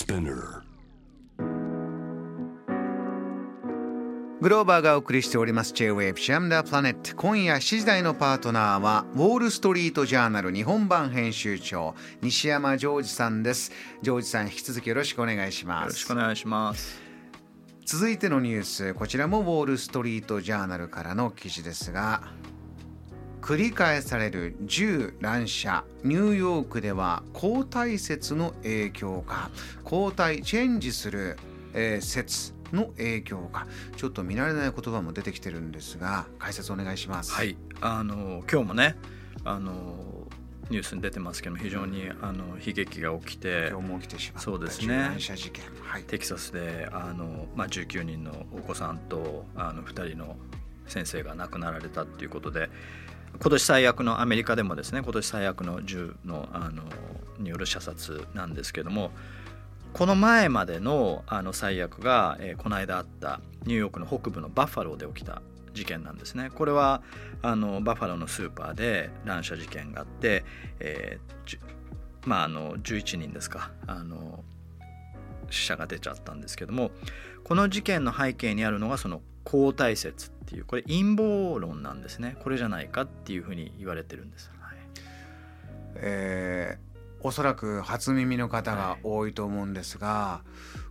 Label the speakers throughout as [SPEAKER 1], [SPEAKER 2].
[SPEAKER 1] Spinner.
[SPEAKER 2] グローバーがお送りしております。J-Wave シャムダープラネット今夜7時台のパートナーはウォールストリートジャーナル日本版編集長西山ジョージさんです。ジョージさん引き続きよろしくお願いします。
[SPEAKER 3] よろしくお願いします。
[SPEAKER 2] 続いてのニュースこちらもウォール・ストリート・ジャーナルからの記事ですが繰り返される銃乱射ニューヨークでは交代説の影響か。交代チェンジする、えー説の影響か。ちょっと見慣れない言葉も出てきてるんですが解説お願いします。
[SPEAKER 3] はい。あの今日もねあのニュースに出てますけども非常にあの悲劇が起きて
[SPEAKER 2] 今日も起きてしまった
[SPEAKER 3] そうですね。
[SPEAKER 2] 銃乱射事件。はい。
[SPEAKER 3] テキサスであの、まあ、19人のお子さんとあの2人の先生が亡くなられたっていうことで今年最悪のアメリカでもですね今年最悪の銃のあのによる射殺なんですけどもこの前までのあの最悪が、えーこの間あったニューヨークの北部のバッファローで起きた事件なんですね。これはあのバッファローのスーパーで乱射事件があって、えーまああの11人ですかあの死者が出ちゃったんですけどもこの事件の背景にあるのがその交代説っていうこれ陰謀論なんですね。これじゃないかっていうふうに言われてるんです。はい。
[SPEAKER 2] えーおそらく初耳の方が多いと思うんですが、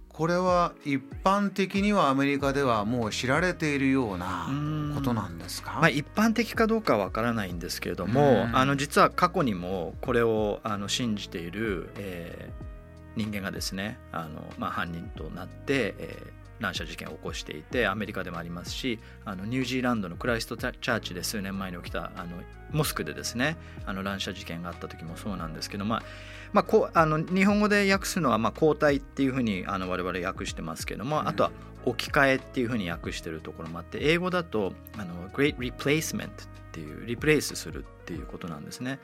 [SPEAKER 2] これは一般的にはアメリカではもう知られているようなことなんですか？
[SPEAKER 3] まあ、一般的かどうかはわからないんですけれども、
[SPEAKER 2] うん。
[SPEAKER 3] あの実は過去にもこれをあの信じている、えー人間がですねあの、まあ、犯人となって、えー乱射事件を起こしていてアメリカでもありますしあのニュージーランドのクライストチャーチで数年前に起きたあのモスクでですねあの乱射事件があった時もそうなんですけど、まあまあ、こうあの日本語で訳すのは、まあ、交代っていうふうにあの我々訳してますけども、あとは置き換えっていうふうに訳してるところもあって英語だとあの Great Replacement っていうリプレイスするっていうことなんですね。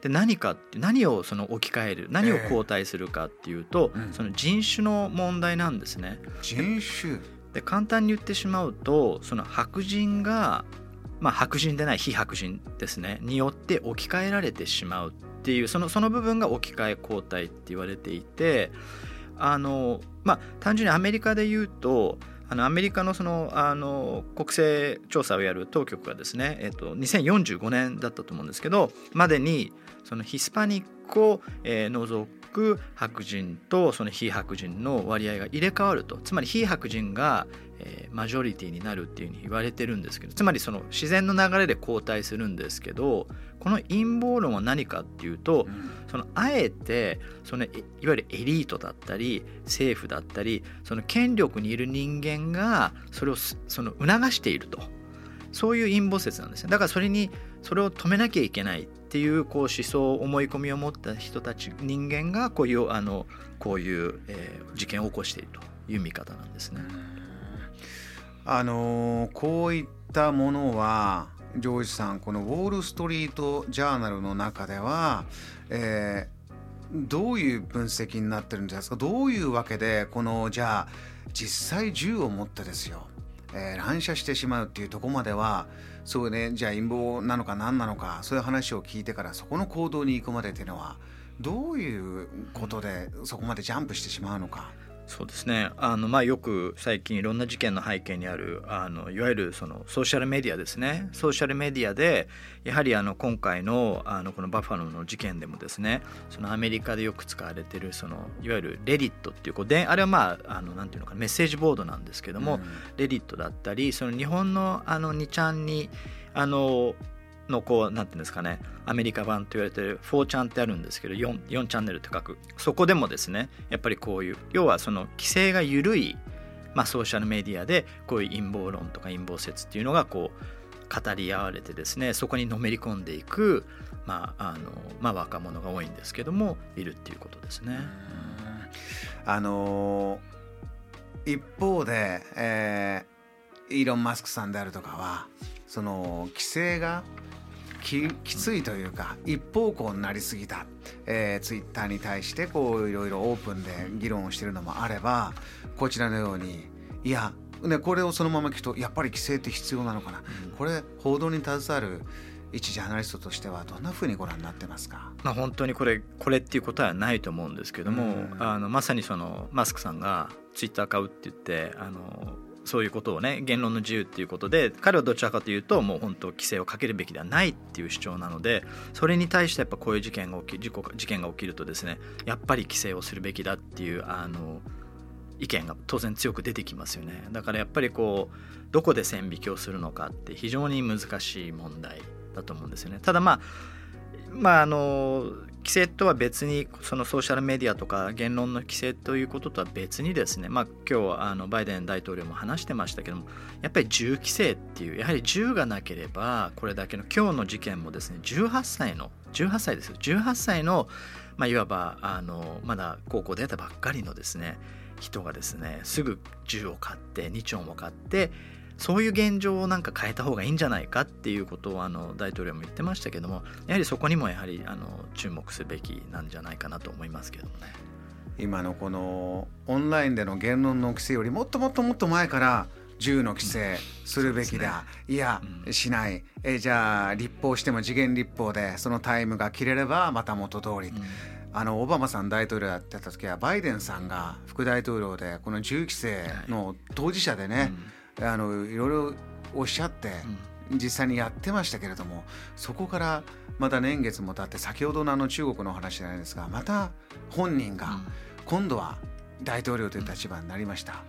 [SPEAKER 3] で何かって何をその置き換える何を交代するかっていうと、
[SPEAKER 2] うん。
[SPEAKER 3] その人種の問題なんですね。
[SPEAKER 2] 人種。
[SPEAKER 3] で簡単に言ってしまうとその白人が、まあ、白人でない非白人ですね。によって置き換えられてしまうっていうそのその部分が置き換え交代って言われていてあのまあ単純にアメリカで言うとあのアメリカのそのあの国勢調査をやる当局がですね、えっと、2045年だったと思うんですけどまでにそのヒスパニックを、えー除く白人とその非白人の割合が入れ替わると。つまり非白人が、えーマジョリティになるっていうふうに言われてるんですけど。つまりその自然の流れで交代するんですけどこの陰謀論は何かっていうと、そのあえてそのいいわゆるエリートだったり政府だったりその権力にいる人間がそれをすその促していると。そういう陰謀説なんですねだからそれにそれを止めなきゃいけないっていうこう思想思い込みを持った人たち人間がこういうあのこういう、えー事件を起こしているという見方なんですね。
[SPEAKER 2] あのーこういったものはジョージさんこのウォール・ストリート・ジャーナルの中では、えーどういう分析になってるんですか？どういうわけでこのじゃあ実際銃を持ってですよ、えー乱射してしまうっていうとこまではそうねじゃあ陰謀なのか何なのかそういう話を聞いてからそこの行動に行くまでっていうのはどういうことでそこまでジャンプしてしまうのか。
[SPEAKER 3] そうですね。あの、まあ、よく最近いろんな事件の背景にあるあのいわゆるそのソーシャルメディアですね。ソーシャルメディアでやはりあの今回のあのこのバッファローの事件でもですねそのアメリカでよく使われてるそのいわゆるレディットっていうこうであれはまああのなんていうのかなメッセージボードなんですけども、
[SPEAKER 2] うん。
[SPEAKER 3] レディットだったりその日本のあの2ちゃんにあののこうなんていうんですかね。アメリカ版と言われてる4ちゃんってあるんですけど 4, 4チャンネルって書く。そこでもですねやっぱりこういう要はその規制が緩い、まあ、ソーシャルメディアでこういう陰謀論とか陰謀説っていうのがこう語り合われてですねそこにのめり込んでいく、まああのまあ、若者が多いんですけどもいるっていうことですね。
[SPEAKER 2] あのー一方で、えーイーロン・マスクさんであるとかはその規制がききついというか一方向になりすぎた、えー、ツイッターに対してこういろいろオープンで議論をしているのもあればこちらのようにいやね、これをそのまま聞くとやっぱり規制って必要なのかな、これ報道に携わる、一ジャーナリストとしてはどんなふうにご覧になってますか、
[SPEAKER 3] まあ、本当にこれこれっていうことはないと思うんですけども、うん、あのまさにそのマスクさんがツイッター買うって言ってあのそういうことをね言論の自由っていうことで彼はどちらかというともう本当規制をかけるべきではないっていう主張なのでそれに対してやっぱこういう事件が起き事故事件が起きるとですねやっぱり規制をするべきだっていうあの意見が当然強く出てきますよね。だからやっぱりこうどこで線引きをするのかって非常に難しい問題だと思うんですよね。ただまあまああの規制とは別にそのソーシャルメディアとか言論の規制ということとは別にですね、まあ、今日あのバイデン大統領も話してましたけどもやっぱり銃規制っていうやはり銃がなければこれだけの今日の事件もですね18歳の18歳ですよ。18歳の、まあ、いわばあのまだ高校出たばっかりのですね人がですねすぐ銃を買って2丁も買ってそういう現状をなんか変えた方がいいんじゃないかっていうことをあの大統領も言ってましたけどもやはりそこにもやはりあの注目すべきなんじゃないかなと思いますけどもね。
[SPEAKER 2] 今のこのオンラインでの言論の規制よりもっともっともっと前から銃の規制するべきだ、うんね、いや、うん、しない。えじゃあ立法しても次元立法でそのタイムが切れればまた元通り、うん、あのオバマさん大統領やってた時はバイデンさんが副大統領でこの銃規制の当事者でね、はいあのいろいろおっしゃって、実際にやってましたけれどもそこからまた年月も経って先ほどのあの中国の話じゃないですがまた本人が今度は大統領という立場になりました。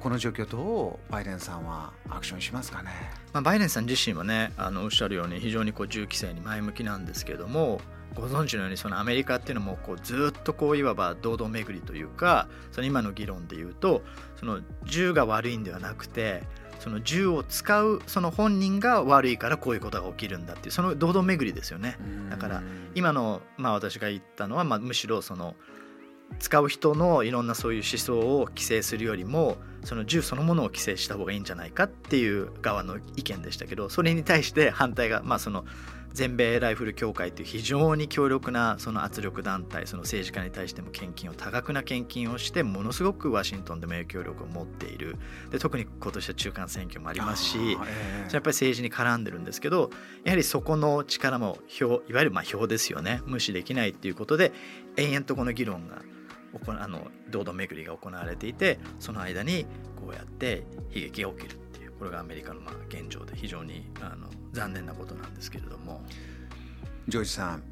[SPEAKER 2] この状況どうバイデンさんはアクションしますかね、
[SPEAKER 3] まあ、バイデンさん自身はねあのおっしゃるように非常にこう銃規制に前向きなんですけれどもご存知のようにそのアメリカっていうのもこうずっとこういわば堂々巡りというかその今の議論で言うとその銃が悪いんではなくてその銃を使うその本人が悪いからこういうことが起きるんだっていうその堂々巡りですよね。だから今のまあ私が言ったのはまあむしろその使う人のいろんなそういう思想を規制するよりもその銃そのものを規制した方がいいんじゃないかっていう側の意見でしたけどそれに対して反対がまあその全米ライフル協会という非常に強力なその圧力団体その政治家に対しても献金を多額な献金をしてものすごくワシントンでも影響力を持っている。で特に今年は中間選挙もありますし、えー、やっぱり政治に絡んでるんですけどやはりそこの力も票いわゆるまあ票ですよね。無視できないっていうことで延々とこの議論があの堂々巡りが行われていてその間にこうやって悲劇が起きるっていうこれがアメリカのまあ現状で非常にあの残念なことなんですけれども。
[SPEAKER 2] ジョージさん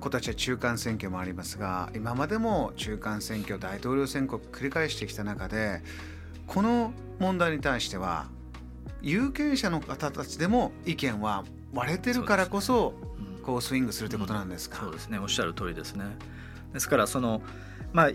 [SPEAKER 2] 今年は中間選挙もありますが今までも中間選挙大統領選挙を繰り返してきた中でこの問題に対しては有権者の方たちでも意見は割れてるからこそこうスイングするということなんですか、
[SPEAKER 3] そうですね。おっしゃる通りですね。ですからそのまあ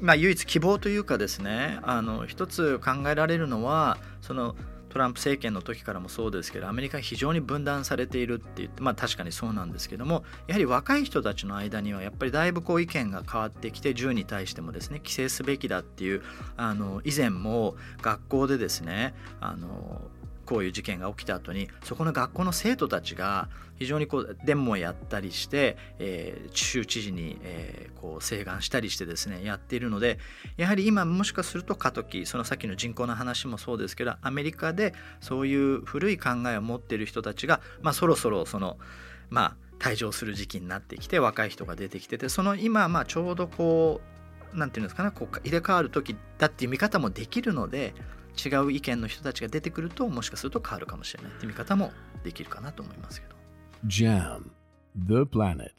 [SPEAKER 3] まあ、唯一希望というかですねあの一つ考えられるのはそのトランプ政権の時からもそうですけどアメリカ非常に分断されているって言ってまあ確かにそうなんですけどもやはり若い人たちの間にはやっぱりだいぶこう意見が変わってきて銃に対してもですね規制すべきだっていうあの以前も学校でですねあのこういう事件が起きた後にそこの学校の生徒たちが非常にこうデモをやったりして、えー、州知事に、えー、こう請願したりしてですねやっているのでやはり今もしかすると過渡期そのさっきの人口の話もそうですけどアメリカでそういう古い考えを持っている人たちが、まあ、そろそろそのまあ退場する時期になってきて若い人が出てきててその今まあちょうどこうなんていうんですかねこう入れ替わる時だっていう見方もできるので違う意見の人たちが出てくるともしかすると変わるかもしれないって見方もできるかなと思いますけど。JAM The Planet